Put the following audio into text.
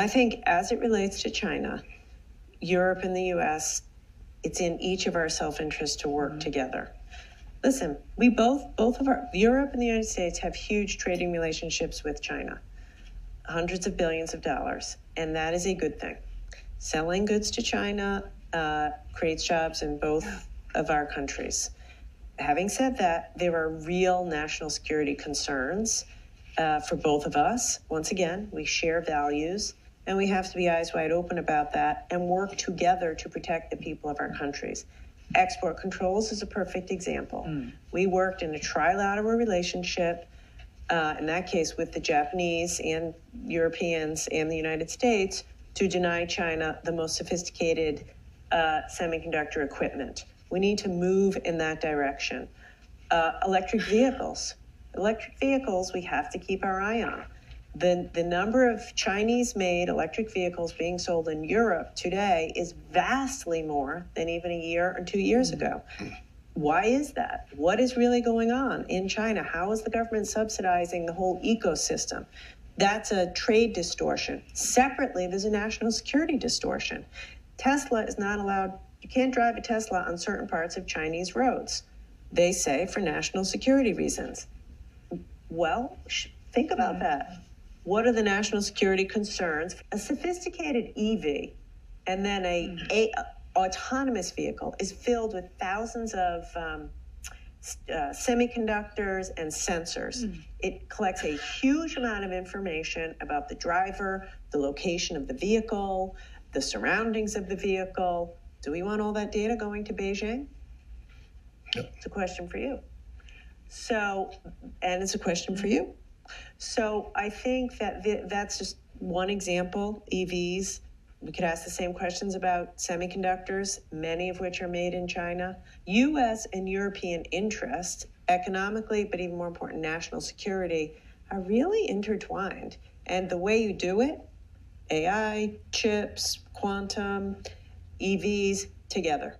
I think as it relates to China, Europe and the US, it's in each of our self interest to work mm-hmm. together. Listen, we both, both of our, Europe and the United States have huge trading relationships with China, hundreds of billions of dollars, and that is a good thing. Selling goods to China uh, creates jobs in both of our countries. Having said that, there are real national security concerns uh, for both of us. Once again, we share values, and we have to be eyes wide open about that and work together to protect the people of our countries. Export controls is a perfect example. Mm. We worked in a trilateral relationship, uh, in that case with the Japanese and Europeans and the United States, to deny China the most sophisticated uh, semiconductor equipment. We need to move in that direction. Uh, electric vehicles. Electric vehicles, we have to keep our eye on. The, the number of Chinese made electric vehicles being sold in Europe today is vastly more than even a year or two years mm-hmm. ago. Why is that? What is really going on in China? How is the government subsidizing the whole ecosystem? That's a trade distortion. Separately, there's a national security distortion. Tesla is not allowed, you can't drive a Tesla on certain parts of Chinese roads. They say for national security reasons. Well, think about mm-hmm. that. What are the national security concerns? A sophisticated EV and then a, a autonomous vehicle is filled with thousands of um, uh, semiconductors and sensors. Mm. It collects a huge amount of information about the driver, the location of the vehicle, the surroundings of the vehicle. Do we want all that data going to Beijing? Yep. It's a question for you. So, and it's a question for you. So I think that th- that's just one example. EVs, we could ask the same questions about semiconductors, many of which are made in China. US and European interests, economically, but even more important, national security, are really intertwined. And the way you do it, AI, chips, quantum, EVs, together.